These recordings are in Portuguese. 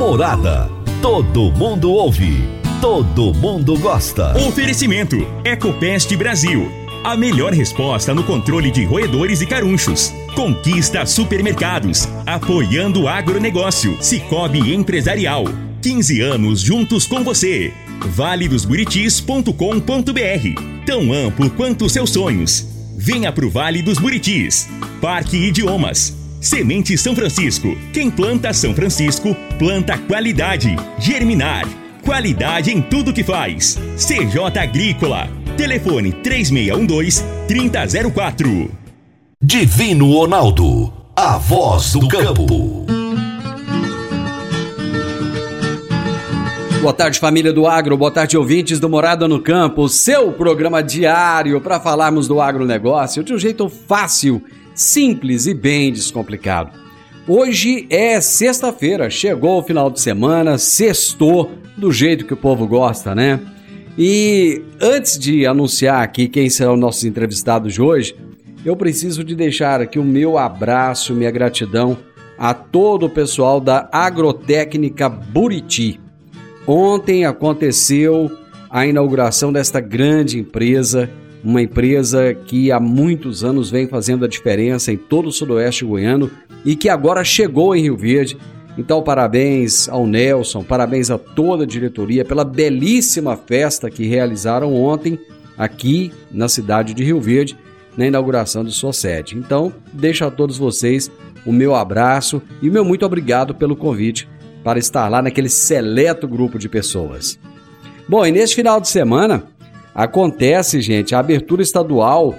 Morada. Todo mundo ouve. Todo mundo gosta. Oferecimento: Ecopest Brasil. A melhor resposta no controle de roedores e carunchos. Conquista supermercados. Apoiando o agronegócio. Cicobi Empresarial. 15 anos juntos com você. valedosburitis.com.br Tão amplo quanto os seus sonhos. Venha pro Vale dos Buritis. Parque Idiomas. Semente São Francisco. Quem planta São Francisco, planta qualidade. Germinar. Qualidade em tudo que faz. CJ Agrícola. Telefone 3612-3004. Divino Ronaldo. A voz do campo. Boa tarde, família do Agro. Boa tarde, ouvintes do Morada no Campo. Seu programa diário para falarmos do agronegócio de um jeito fácil, simples e bem descomplicado. Hoje é sexta-feira, chegou o final de semana, sextou, do jeito que o povo gosta, né? E antes de anunciar aqui quem serão nossos entrevistados de hoje, eu preciso de deixar aqui o meu abraço, minha gratidão a todo o pessoal da Agrotécnica Buriti. Ontem aconteceu a inauguração desta grande empresa, uma empresa que há muitos anos vem fazendo a diferença em todo o sudoeste goiano e que agora chegou em Rio Verde. Então, parabéns ao Nelson, parabéns a toda a diretoria pela belíssima festa que realizaram ontem aqui na cidade de Rio Verde, na inauguração de sua sede. Então, deixo a todos vocês o meu abraço e o meu muito obrigado pelo convite para estar lá naquele seleto grupo de pessoas. Bom, e neste final de semana acontece, gente, a abertura estadual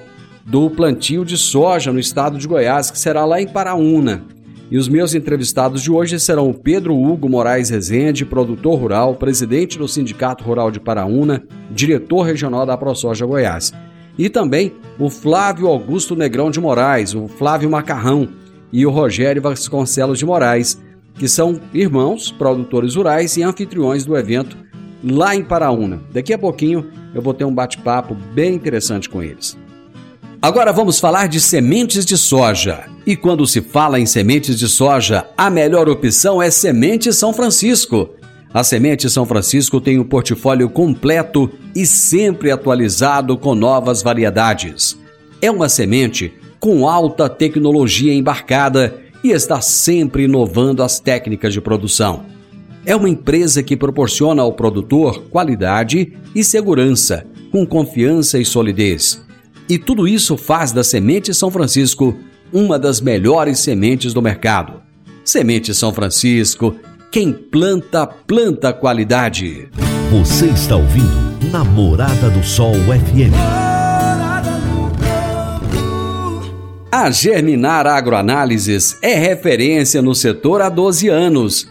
do plantio de soja no estado de Goiás, que será lá em Paraúna. E os meus entrevistados de hoje serão o Pedro Hugo Moraes Rezende, produtor rural, presidente do Sindicato Rural de Paraúna, diretor regional da ProSoja Goiás. E também o Flávio Augusto Negrão de Moraes, o Flávio Macarrão e o Rogério Vasconcelos de Moraes, que são irmãos, produtores rurais e anfitriões do evento lá em Paraúna. Daqui a pouquinho eu vou ter um bate-papo bem interessante com eles. Agora vamos falar de sementes de soja. E quando se fala em sementes de soja, a melhor opção é Semente São Francisco. A Semente São Francisco tem um portfólio completo e sempre atualizado com novas variedades. É uma semente com alta tecnologia embarcada e está sempre inovando as técnicas de produção. É uma empresa que proporciona ao produtor qualidade e segurança, com confiança e solidez. E tudo isso faz da Semente São Francisco uma das melhores sementes do mercado. Semente São Francisco, quem planta, planta qualidade. Você está ouvindo Namorada do Sol FM. A Germinar Agroanálises é referência no setor há 12 anos,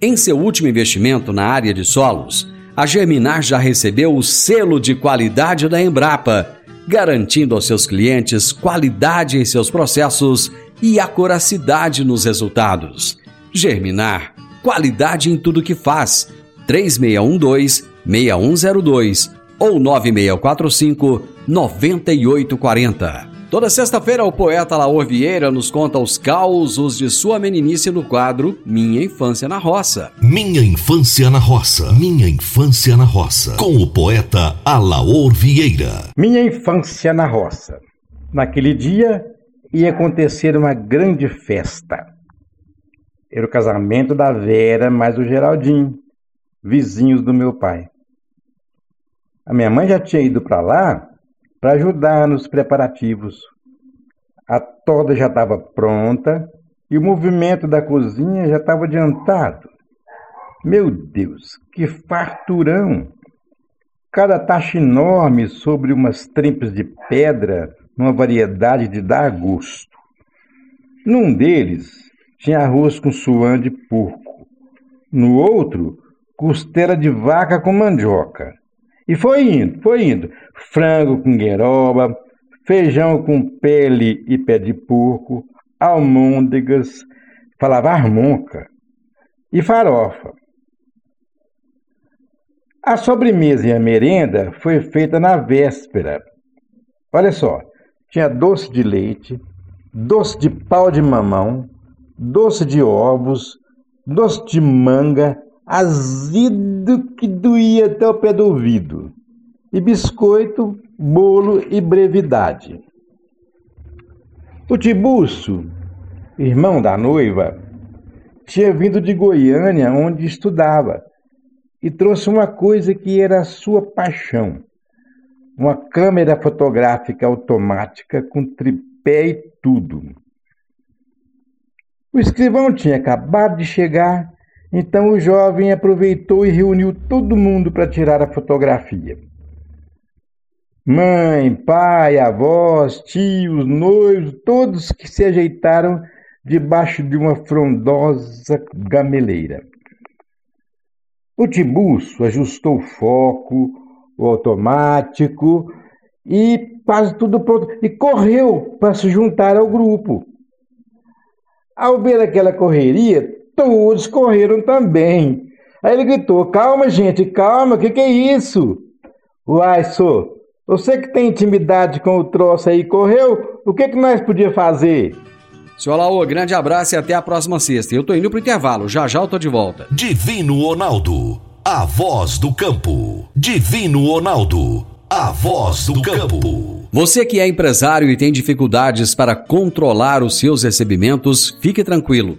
Em seu último investimento na área de solos, a Germinar já recebeu o selo de qualidade da Embrapa, garantindo aos seus clientes qualidade em seus processos e acuracidade nos resultados. Germinar, qualidade em tudo que faz. 3612-6102 ou 9645-9840. Toda sexta-feira, o poeta Laor Vieira nos conta os causos de sua meninice no quadro Minha Infância na Roça. Minha Infância na Roça. Minha Infância na Roça. Com o poeta Alaor Vieira. Minha infância na roça. Naquele dia ia acontecer uma grande festa. Era o casamento da Vera mais o Geraldinho, vizinhos do meu pai. A minha mãe já tinha ido para lá para ajudar nos preparativos. A toda já estava pronta e o movimento da cozinha já estava adiantado. Meu Deus, que farturão! Cada taxa enorme sobre umas trempas de pedra, numa variedade de dar gosto. Num deles tinha arroz com suã de porco. No outro, costela de vaca com mandioca. E foi indo, foi indo. Frango com gueroba, feijão com pele e pé de porco, almôndegas, falava armonca, e farofa. A sobremesa e a merenda foi feita na véspera. Olha só, tinha doce de leite, doce de pau de mamão, doce de ovos, doce de manga, azido que doía até o pé do ouvido, e biscoito, bolo e brevidade. O Tibuço, irmão da noiva, tinha vindo de Goiânia, onde estudava, e trouxe uma coisa que era a sua paixão: uma câmera fotográfica automática com tripé e tudo. O escrivão tinha acabado de chegar, então o jovem aproveitou e reuniu todo mundo para tirar a fotografia. Mãe, pai, avós, tios, noivos, todos que se ajeitaram debaixo de uma frondosa gameleira. O Tibuço ajustou o foco, o automático e quase tudo pronto e correu para se juntar ao grupo. Ao ver aquela correria, todos correram também. Aí ele gritou: Calma, gente, calma, o que, que é isso? Uai, sô, você que tem intimidade com o troço aí correu, o que, que nós podíamos fazer? Senhor Laô, grande abraço e até a próxima sexta. Eu tô indo pro intervalo, já já eu tô de volta. Divino Ronaldo, a voz do campo. Divino Ronaldo, a voz do campo. Você que é empresário e tem dificuldades para controlar os seus recebimentos, fique tranquilo.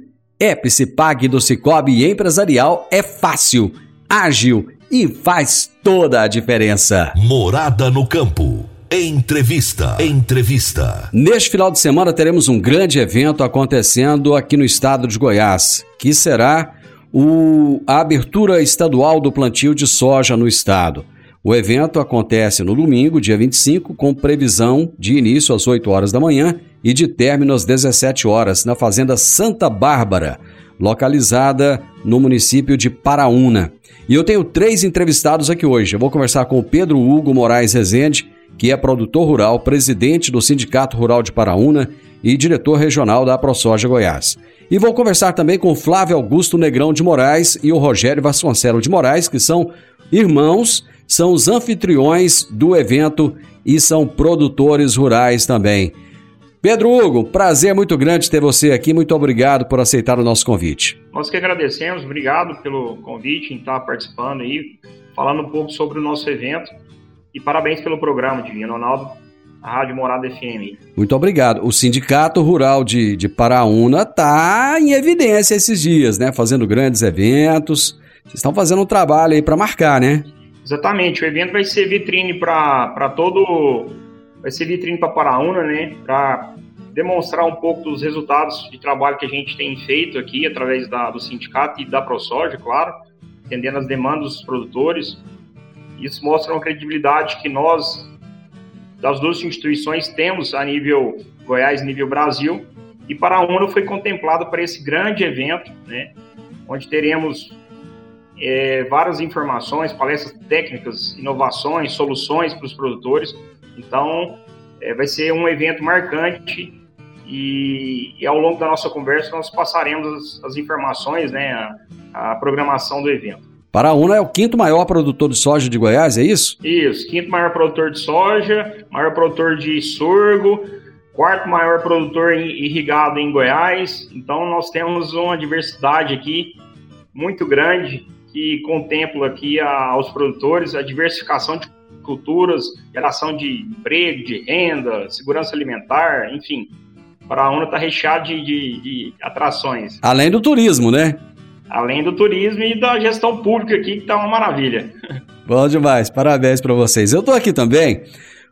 Epicipag do Cicobi Empresarial é fácil, ágil e faz toda a diferença. Morada no campo. Entrevista. Entrevista. Neste final de semana teremos um grande evento acontecendo aqui no estado de Goiás, que será o, a abertura estadual do plantio de soja no estado. O evento acontece no domingo, dia 25, com previsão de início às 8 horas da manhã e de término às 17 horas, na Fazenda Santa Bárbara, localizada no município de Paraúna. E eu tenho três entrevistados aqui hoje. Eu vou conversar com o Pedro Hugo Moraes Rezende, que é produtor rural, presidente do Sindicato Rural de Paraúna e diretor regional da AproSoja Goiás. E vou conversar também com Flávio Augusto Negrão de Moraes e o Rogério Vasconcelos de Moraes, que são irmãos são os anfitriões do evento e são produtores rurais também. Pedro Hugo, prazer muito grande ter você aqui. Muito obrigado por aceitar o nosso convite. Nós que agradecemos, obrigado pelo convite em estar participando aí, falando um pouco sobre o nosso evento. E parabéns pelo programa, Divino Ronaldo, a Rádio Morada FM. Muito obrigado. O Sindicato Rural de, de Paraúna está em evidência esses dias, né? Fazendo grandes eventos. Vocês estão fazendo um trabalho aí para marcar, né? Exatamente, o evento vai ser vitrine para todo. Vai ser vitrine para Paraúna, né? Para demonstrar um pouco dos resultados de trabalho que a gente tem feito aqui através da, do sindicato e da ProSoja, claro, atendendo as demandas dos produtores. Isso mostra uma credibilidade que nós, das duas instituições, temos a nível Goiás nível Brasil. E Paraúna foi contemplado para esse grande evento, né? Onde teremos é, várias informações, palestras técnicas, inovações, soluções para os produtores. Então, é, vai ser um evento marcante e, e, ao longo da nossa conversa nós passaremos as, as informações, né, a, a, programação do evento. Paraúna é o quinto maior produtor de soja de Goiás, é isso? Isso, quinto maior produtor de soja, maior produtor de sorgo, quarto maior produtor irrigado em Goiás. Então nós temos uma diversidade aqui muito grande que contempla aqui aos produtores a diversificação de culturas, geração de emprego, de renda, segurança alimentar, enfim. Paraúna está recheado de, de, de atrações. Além do turismo, né? Além do turismo e da gestão pública aqui, que está uma maravilha. Bom demais, parabéns para vocês. Eu estou aqui também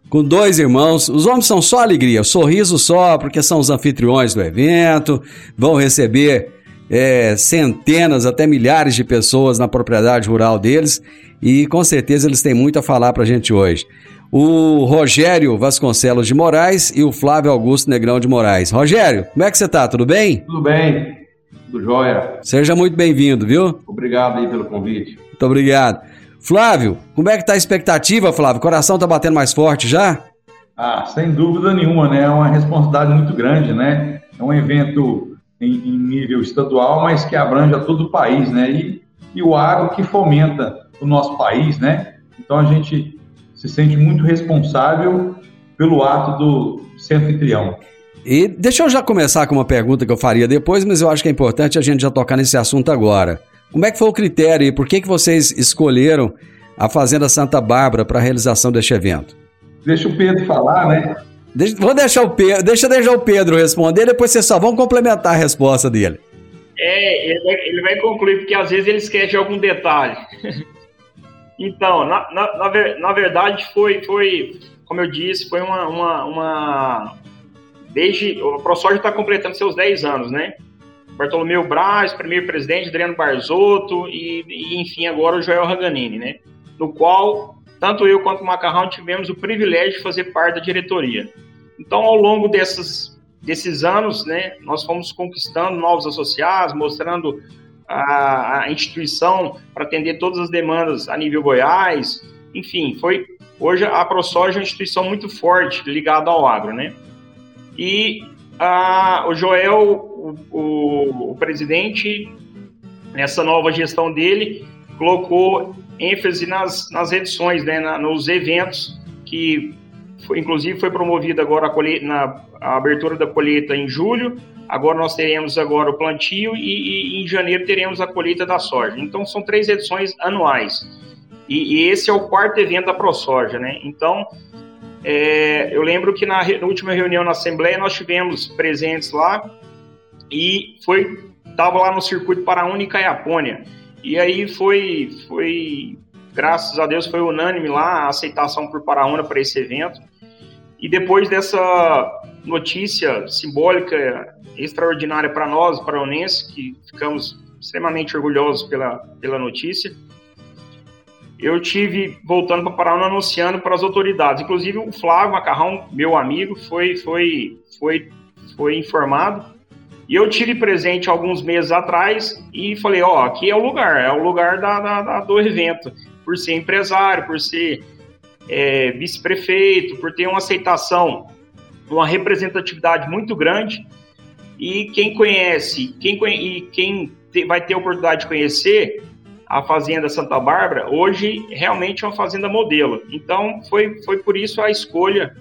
com dois irmãos. Os homens são só alegria, sorriso só, porque são os anfitriões do evento, vão receber é, centenas, até milhares de pessoas na propriedade rural deles e com certeza eles têm muito a falar para a gente hoje. O Rogério Vasconcelos de Moraes e o Flávio Augusto Negrão de Moraes. Rogério, como é que você tá? Tudo bem? Tudo bem. Tudo jóia. Seja muito bem-vindo, viu? Obrigado aí pelo convite. Muito obrigado. Flávio, como é que tá a expectativa, Flávio? O coração tá batendo mais forte já? Ah, sem dúvida nenhuma, né? É uma responsabilidade muito grande, né? É um evento em, em nível estadual, mas que abrange a todo o país, né? E, e o agro que fomenta o nosso país, né? Então a gente se sente muito responsável pelo ato do ser anfitrião. E deixa eu já começar com uma pergunta que eu faria depois, mas eu acho que é importante a gente já tocar nesse assunto agora. Como é que foi o critério e por que, que vocês escolheram a Fazenda Santa Bárbara para a realização deste evento? Deixa o Pedro falar, né? Deixa, vou deixar o Pedro, deixa deixar o Pedro responder, depois vocês só vão complementar a resposta dele. É, ele vai, ele vai concluir, porque às vezes ele esquece algum detalhe. então, na, na, na, na, verdade, foi, foi, como eu disse, foi uma, uma, uma desde o ProSoja está completando seus 10 anos, né? Bartolomeu Braz, primeiro presidente, Adriano Barzotto e, e, enfim, agora o Joel Raganini, né? No qual tanto eu quanto o Macarrão tivemos o privilégio de fazer parte da diretoria. Então, ao longo dessas, desses anos, né, nós fomos conquistando novos associados, mostrando a, a instituição para atender todas as demandas a nível Goiás. Enfim, foi hoje a ProSoja é uma instituição muito forte ligada ao agro, né? E a, o Joel, o, o, o presidente, nessa nova gestão dele, colocou ênfase nas, nas edições, né, na, nos eventos que, foi, inclusive, foi promovida agora a, colheita, na, a abertura da colheita em julho, agora nós teremos agora o plantio e, e, em janeiro teremos a colheita da soja. Então, são três edições anuais. E, e esse é o quarto evento da ProSoja, né? Então, é, eu lembro que na, na, última reunião na Assembleia nós tivemos presentes lá e foi estava lá no circuito Paraúna e Caiapônia. E aí foi, foi, graças a Deus, foi unânime lá a aceitação por Paraúna para esse evento. E depois dessa notícia simbólica extraordinária para nós, paraonenses, que ficamos extremamente orgulhosos pela, pela notícia, eu tive voltando para Paraná anunciando para as autoridades. Inclusive o Flávio Macarrão, meu amigo, foi foi foi foi informado. E eu tive presente alguns meses atrás e falei, ó, oh, aqui é o lugar, é o lugar da, da, da do evento, por ser empresário, por ser é, vice-prefeito, por ter uma aceitação, uma representatividade muito grande. E quem conhece, quem, e quem vai ter a oportunidade de conhecer, a Fazenda Santa Bárbara, hoje realmente é uma fazenda modelo. Então, foi, foi por isso a escolha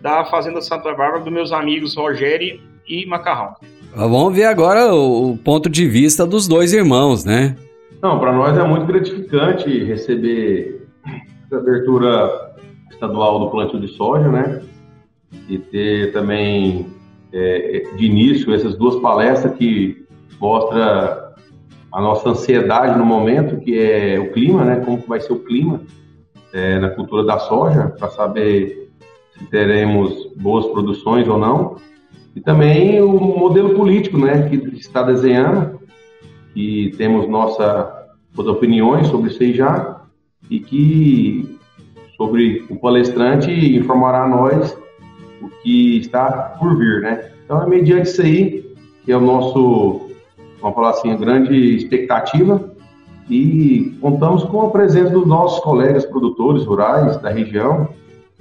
da Fazenda Santa Bárbara dos meus amigos Rogério e Macarrão. Vamos ver agora o ponto de vista dos dois irmãos, né? Não, para nós é muito gratificante receber a abertura estadual do plantio de soja, né? E ter também é, de início essas duas palestras que mostra a nossa ansiedade no momento, que é o clima, né? Como vai ser o clima é, na cultura da soja, para saber se teremos boas produções ou não. E também o modelo político, né? Que está desenhando, que temos nossas opiniões sobre isso aí já, e que sobre o palestrante informará a nós o que está por vir, né? Então é mediante isso aí que é o nosso vamos falar assim, grande expectativa e contamos com a presença dos nossos colegas produtores rurais da região.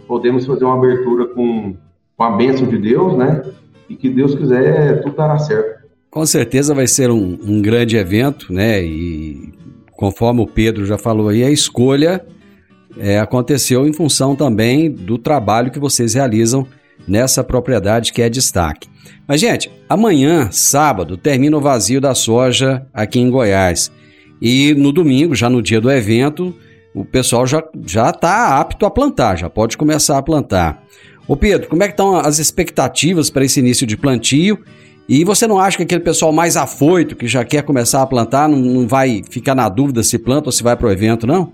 Podemos fazer uma abertura com, com a bênção de Deus, né? E que Deus quiser, tudo dará certo. Com certeza vai ser um, um grande evento, né? E conforme o Pedro já falou aí, a escolha é, aconteceu em função também do trabalho que vocês realizam nessa propriedade que é destaque. Mas, gente, amanhã, sábado, termina o vazio da soja aqui em Goiás. E no domingo, já no dia do evento, o pessoal já já está apto a plantar, já pode começar a plantar. Ô Pedro, como é que estão as expectativas para esse início de plantio? E você não acha que aquele pessoal mais afoito, que já quer começar a plantar, não, não vai ficar na dúvida se planta ou se vai para o evento, não?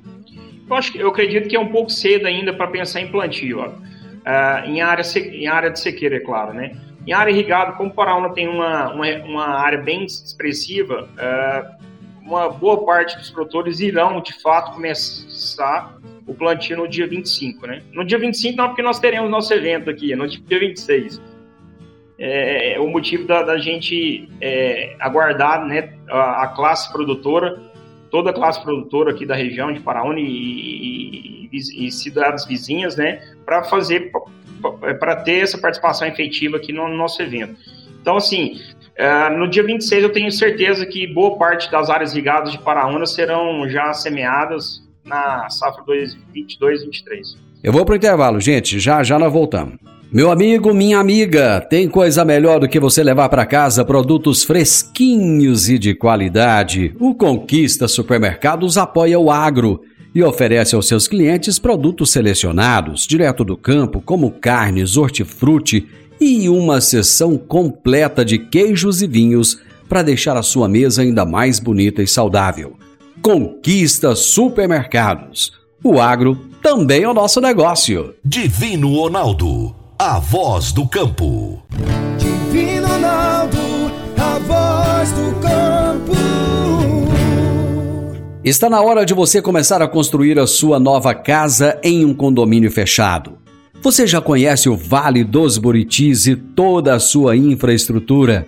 Eu, acho, eu acredito que é um pouco cedo ainda para pensar em plantio. Ó. Uh, em, área, em área de sequeira, é claro, né? Em área irrigada, como Paraúna tem uma, uma, uma área bem expressiva, uh, uma boa parte dos produtores irão, de fato, começar o plantio no dia 25, né? No dia 25 não, porque nós teremos nosso evento aqui, no dia 26. É, é o motivo da, da gente é, aguardar né, a, a, classe produtora, toda a classe produtora aqui da região de Paraúna e, e, e, cidades vizinhas, né, para fazer, para ter essa participação efetiva aqui no, no nosso evento. Então, assim, Uh, no dia 26, eu tenho certeza que boa parte das áreas ligadas de Paraúna serão já semeadas na safra 2022-23. Eu vou para o intervalo, gente. Já já nós voltamos. Meu amigo, minha amiga, tem coisa melhor do que você levar para casa produtos fresquinhos e de qualidade. O Conquista Supermercados apoia o agro e oferece aos seus clientes produtos selecionados, direto do campo, como carnes, hortifruti e uma seção completa de queijos e vinhos para deixar a sua mesa ainda mais bonita e saudável. Conquista Supermercados. O agro também é o nosso negócio. Divino Ronaldo, a voz do campo. Divino Ronaldo, a voz do campo. Está na hora de você começar a construir a sua nova casa em um condomínio fechado. Você já conhece o Vale dos Buritis e toda a sua infraestrutura?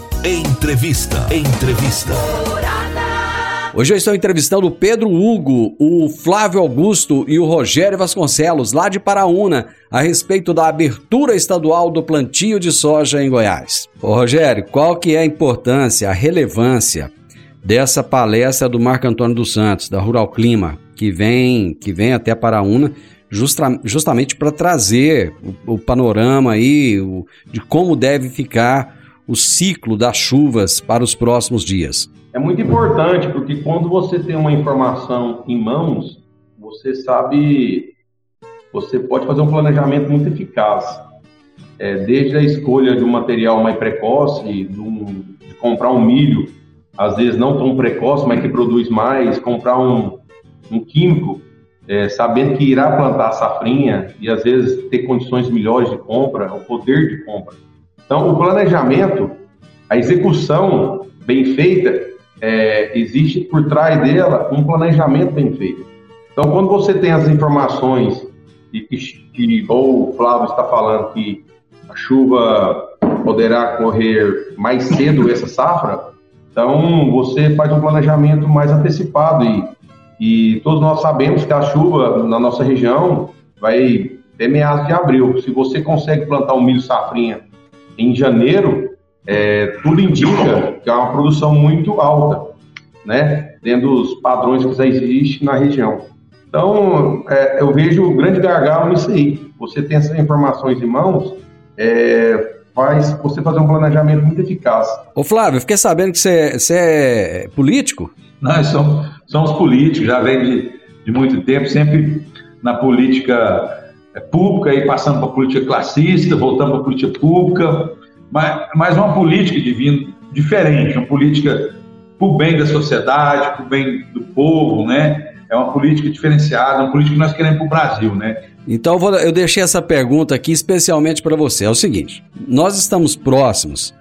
Entrevista. Entrevista. Hoje eu estou entrevistando o Pedro Hugo, o Flávio Augusto e o Rogério Vasconcelos, lá de Paraúna, a respeito da abertura estadual do plantio de soja em Goiás. Ô Rogério, qual que é a importância, a relevância dessa palestra do Marco Antônio dos Santos, da Rural Clima, que vem, que vem até Paraúna justa, justamente para trazer o, o, panorama aí o, de como deve ficar o ciclo das chuvas para os próximos dias? É muito importante, porque quando você tem uma informação em mãos, você sabe, você pode fazer um planejamento muito eficaz. É, desde a escolha de um material mais precoce, de, um, de, comprar um milho, às vezes não tão precoce, mas que produz mais, comprar um, um químico, é, sabendo que irá plantar safrinha e às vezes ter condições melhores de compra, o poder de compra. Então, o planejamento, a execução bem feita, é, existe por trás dela um planejamento bem feito. Então, quando você tem as informações e que, que ou o Flávio está falando que a chuva poderá correr mais cedo essa safra, então você faz um planejamento mais antecipado e, e todos nós sabemos que a chuva na nossa região vai ter meados de abril. Se você consegue plantar um milho safrinha em janeiro, é, tudo indica que é uma produção muito alta, né? Dentro dos padrões que já existem na região. Então, é, eu vejo o grande gargalo nisso aí. Você tem essas informações em mãos, é, faz você fazer um planejamento muito eficaz. Ô Flávio, fiquei sabendo que você, é político? Nós somos, somos políticos, já vem de, de muito tempo, sempre na política pública e passando para a política classista, voltando para a política pública, mas, mas uma política divina diferente, uma política para o bem da sociedade, para o bem do povo, né? É uma política diferenciada, uma política que nós queremos para o Brasil, né? Então eu deixei essa pergunta aqui especialmente para você. É o seguinte: nós estamos próximos,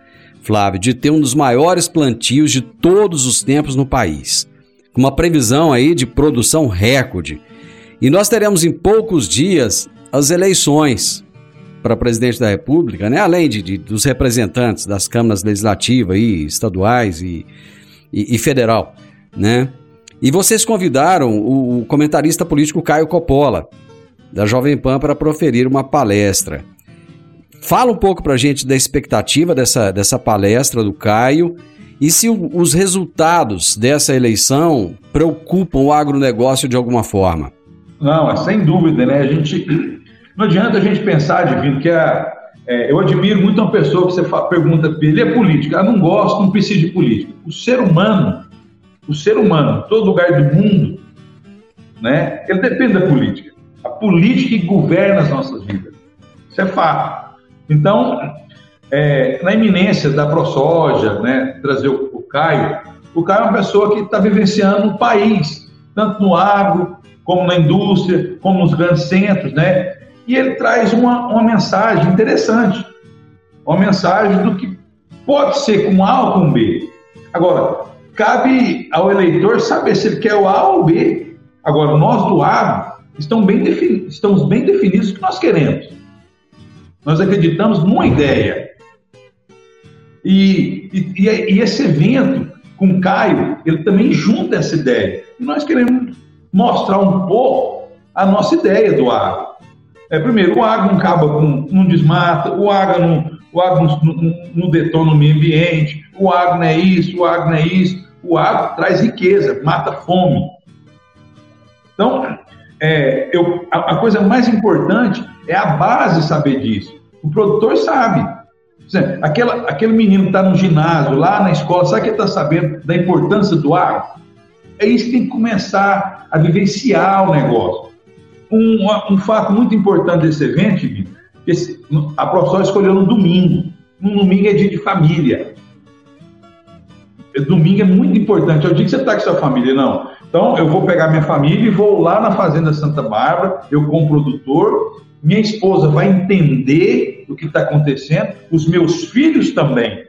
Flávio, de ter um dos maiores plantios de todos os tempos no país. com uma previsão aí de produção recorde. E nós teremos em poucos dias as eleições para presidente da República, né? além de, de, dos representantes das câmaras legislativas e estaduais e, e, e federal, né? E vocês convidaram o, o comentarista político Caio Coppola, da Jovem Pan, para proferir uma palestra. Fala um pouco para a gente da expectativa dessa, dessa palestra do Caio e se o, os resultados dessa eleição preocupam o agronegócio de alguma forma. Não, é sem dúvida, né? A gente não adianta a gente pensar, Divino, que a, é, eu admiro muito uma pessoa que você fala, pergunta, ele é político, ah, não gosto, não preciso de política. O ser humano o ser humano, todo lugar do mundo, né, ele depende da política. A política que governa as nossas vidas. Isso é fato. Então, é, na iminência da ProSoja, né, trazer o, o Caio, o Caio é uma pessoa que está vivenciando o país, tanto no agro, como na indústria, como nos grandes centros, né? E ele traz uma, uma mensagem interessante, uma mensagem do que pode ser com A ou com B. Agora, cabe ao eleitor saber se ele quer o A ou o B. Agora, nós do A estamos bem, estamos bem definidos o que nós queremos. Nós acreditamos numa ideia. E, e, e esse evento com o Caio, ele também junta essa ideia. E nós queremos mostrar um pouco a nossa ideia do agro. É, primeiro, o agro não acaba com, não desmata, o agro não, o agro não, não, não detona o meio ambiente, o agro não é isso, o agro não é isso. O agro traz riqueza, mata fome. Então, é, eu, a, a, coisa mais importante é a base saber disso. O produtor sabe. Exemplo, aquela, aquele menino que está no ginásio, lá na escola, sabe que ele está sabendo da importância do agro? É isso que tem que começar a vivenciar o negócio. Um, um fato muito importante desse evento, esse, a professora escolheu no domingo. No domingo é dia de família domingo é muito importante. É o dia que você está com sua família, não. Então, eu vou pegar minha família e vou lá na Fazenda Santa Bárbara, eu como produtor, minha esposa vai entender o que está acontecendo, os meus filhos também.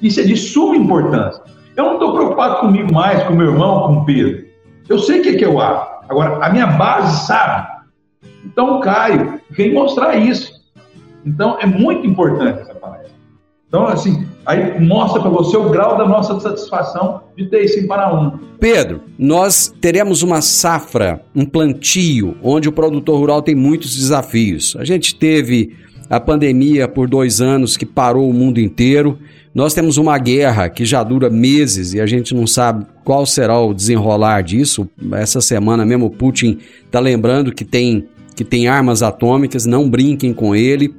Isso é de suma importância. Eu não estou preocupado comigo mais, com meu irmão, com o Pedro. Eu sei o que é que eu acho. Agora, a minha base sabe. Então, o Caio vem mostrar isso. Então, é muito importante essa palestra. Então, assim, Aí mostra para você o grau da nossa satisfação de ter em Paraúna. Pedro, nós teremos uma safra, um plantio, onde o produtor rural tem muitos desafios. A gente teve a pandemia por dois anos que parou o mundo inteiro. Nós temos uma guerra que já dura meses e a gente não sabe qual será o desenrolar disso. Essa semana mesmo o Putin está lembrando que tem, que tem armas atômicas, não brinquem com ele.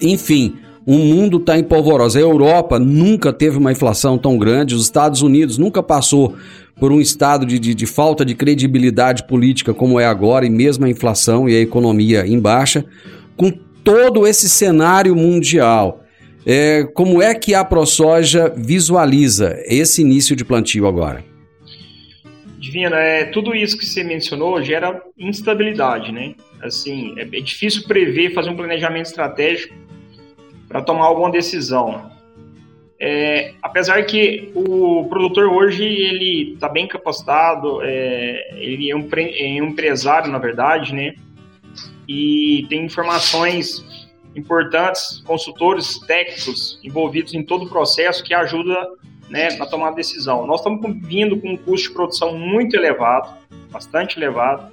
Enfim, o mundo está em polvorosa. A Europa nunca teve uma inflação tão grande, os Estados Unidos nunca passou por um estado de, de, de, falta de credibilidade política como é agora, e mesmo a inflação e a economia em baixa, com todo esse cenário mundial. É, como é que a ProSoja visualiza esse início de plantio agora? Divina, é, tudo isso que você mencionou gera instabilidade, né? Assim, é, é difícil prever, fazer um planejamento estratégico para tomar alguma decisão. É, apesar que o produtor hoje ele está bem capacitado, é, ele é um, é um, empresário na verdade, né? E tem informações importantes, consultores técnicos envolvidos em todo o processo que ajuda né, na tomada de decisão. Nós estamos vindo com um custo de produção muito elevado, bastante elevado.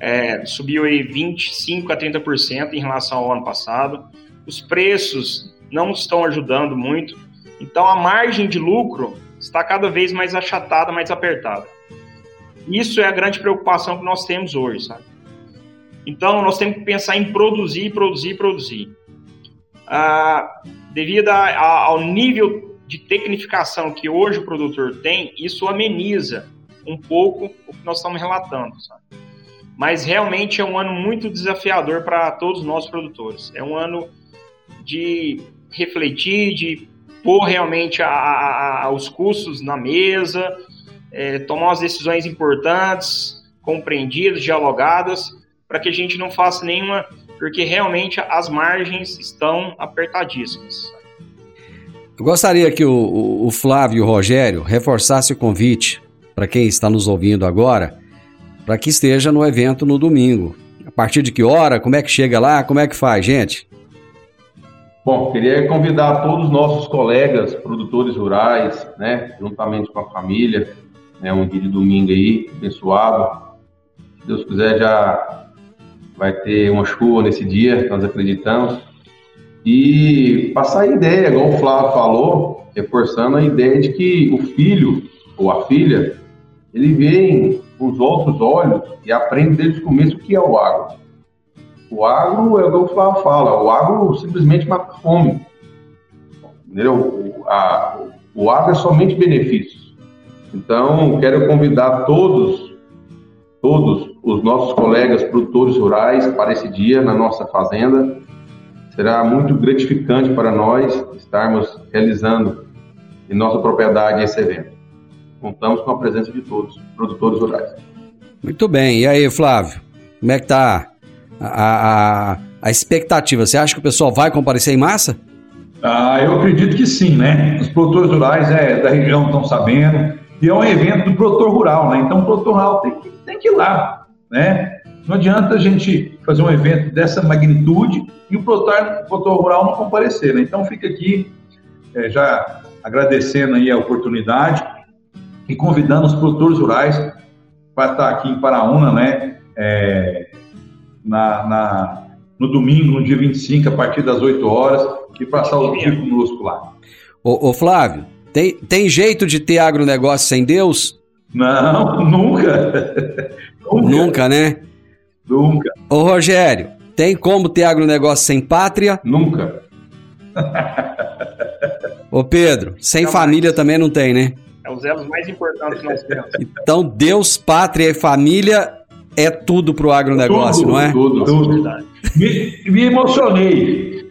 É, subiu aí 25 a 30% em relação ao ano passado os preços não estão ajudando muito, então a margem de lucro está cada vez mais achatada, mais apertada. Isso é a grande preocupação que nós temos hoje, sabe? Então nós temos que pensar em produzir, produzir, produzir. Ah, devido a, a, ao nível de tecnificação que hoje o produtor tem, isso ameniza um pouco o que nós estamos relatando, sabe? Mas realmente é um ano muito desafiador para todos nós produtores. É um ano de refletir, de pôr realmente a, a, os custos na mesa, é, tomar as decisões importantes, compreendidas, dialogadas, para que a gente não faça nenhuma, porque realmente as margens estão apertadíssimas. Eu gostaria que o, o, Flávio e o Rogério reforçassem o convite para quem está nos ouvindo agora, para que esteja no evento no domingo. A partir de que hora? Como é que chega lá? Como é que faz, gente? Bom, queria convidar todos os nossos colegas produtores rurais, né, juntamente com a família, né, um dia de domingo aí, abençoado. Se Deus quiser, já vai ter uma chuva nesse dia, nós acreditamos. E passar a ideia, igual o Flávio falou, reforçando a ideia de que o filho ou a filha, ele vem com os outros olhos e aprende desde o começo o que é o agro. O agro é o que o Flávio fala, o agro simplesmente mata fome. Entendeu? O, a, o agro é somente benefícios. Então, quero convidar todos, todos os nossos colegas produtores rurais para esse dia na nossa fazenda. Será muito gratificante para nós estarmos realizando em nossa propriedade esse evento. Contamos com a presença de todos, produtores rurais. Muito bem. E aí, Flávio? Como é que tá a, a, a expectativa? Você acha que o pessoal vai comparecer em massa? Ah, eu acredito que sim, né? Os produtores rurais é, da região estão sabendo. E é um evento do produtor rural, né? Então o produtor rural tem que, tem que ir lá, né? Não adianta a gente fazer um evento dessa magnitude e o produtor, rural não comparecer, né? Então fica aqui é, já agradecendo aí a oportunidade e convidando os produtores rurais para estar aqui em Paraúna, né? É, na, na, no domingo, no dia 25, a partir das 8 horas, e passar o dia conosco lá. Ô, ô Flávio, tem, tem jeito de ter agronegócio sem Deus? Não, nunca. Nunca. Nunca, né? Nunca. Ô Rogério, tem como ter agronegócio sem pátria? Nunca. Ô Pedro, sem não, família também não tem, né? É os elos mais importantes que nós temos. Então, Deus, pátria e família é tudo pro agronegócio, tudo, não é? Tudo, tudo. Me, me emocionei.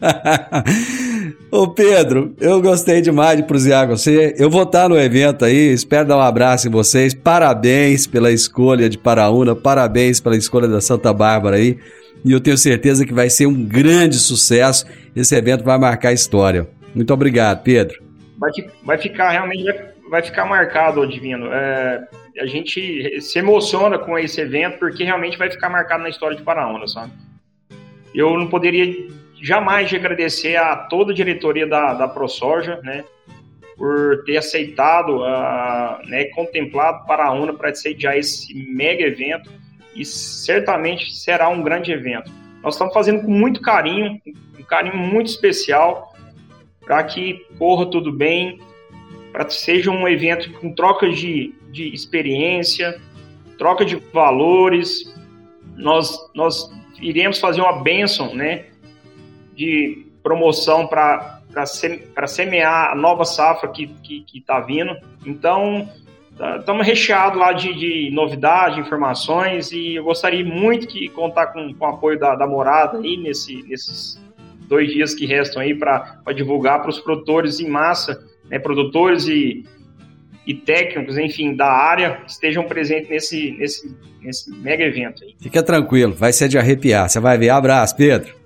Ô Pedro, eu gostei demais de prosear com você. Eu vou estar no evento aí, espero dar um abraço em vocês. Parabéns pela escolha de Paraúna, parabéns pela escolha da Santa Bárbara aí. E eu tenho certeza que vai ser um grande sucesso. Esse evento vai marcar a história. Muito obrigado, Pedro. Vai, vai ficar realmente vai, vai ficar marcado, Divino. É, a gente se emociona com esse evento porque realmente vai ficar marcado na história de Paraúna, sabe? Eu não poderia jamais de agradecer a toda a diretoria da, da ProSoja, né, por ter aceitado, uh, né, contemplado para a UNA para sediar esse mega evento e certamente será um grande evento. Nós estamos fazendo com muito carinho, um carinho muito especial, para que corra tudo bem, para que seja um evento com troca de, de experiência, troca de valores. Nós, nós iremos fazer uma bênção, né, de promoção para semear a nova safra que está que, que tá vindo. Então, estamos recheados lá de, de novidades, informações, e eu gostaria muito de contar com, com o apoio da, da morada aí nesse, nesses dois dias que restam aí para divulgar para os produtores em massa, né, produtores e, e técnicos, enfim, da área, estejam presentes nesse, nesse, nesse mega evento aí. Fica tranquilo, vai ser de arrepiar. Você vai ver. Abraço, Pedro.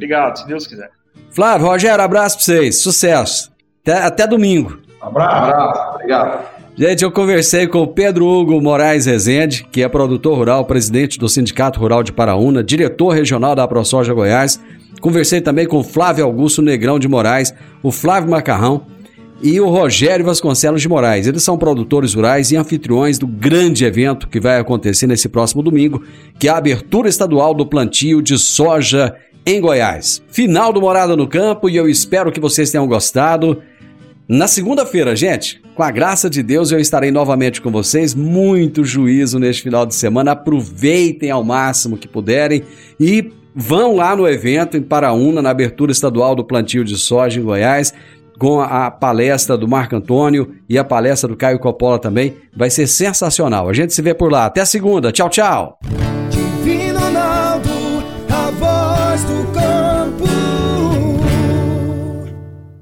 Obrigado, se Deus quiser. Flávio, Rogério, abraço para vocês. Sucesso. Até, até domingo. Abraço. abraço. Obrigado. Gente, eu conversei com o Pedro Hugo Moraes Rezende, que é produtor rural, presidente do Sindicato Rural de Paraúna, diretor regional da ProSoja Goiás. Conversei também com o Flávio Augusto Negrão de Moraes, o Flávio Macarrão e o Rogério Vasconcelos de Moraes. Eles são produtores rurais e anfitriões do grande evento que vai acontecer nesse próximo domingo, que é a abertura estadual do plantio de soja em Goiás. Final do Morada no Campo e eu espero que vocês tenham gostado. Na segunda-feira, gente, com a graça de Deus, eu estarei novamente com vocês. Muito juízo neste final de semana. Aproveitem ao máximo que puderem e vão lá no evento em Paraúna, na abertura estadual do plantio de soja em Goiás, com a palestra do Marco Antônio e a palestra do Caio Coppola também. Vai ser sensacional. A gente se vê por lá. Até segunda. Tchau, tchau.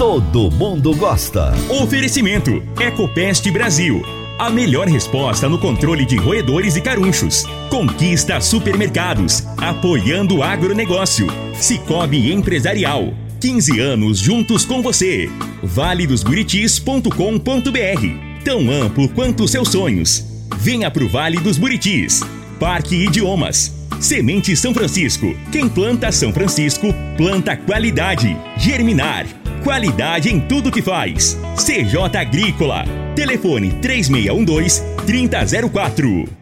Todo mundo gosta. Oferecimento: Ecopest Brasil. A melhor resposta no controle de roedores e carunchos. Conquista supermercados. Apoiando o agronegócio. Cicobi Empresarial. 15 anos juntos com você. valedosburitis.com.br Tão amplo quanto seus sonhos. Venha pro Vale dos Buritis. Parque Idiomas. Semente São Francisco. Quem planta São Francisco, planta qualidade. Germinar. Qualidade em tudo que faz. CJ Agrícola. Telefone 3612 3004.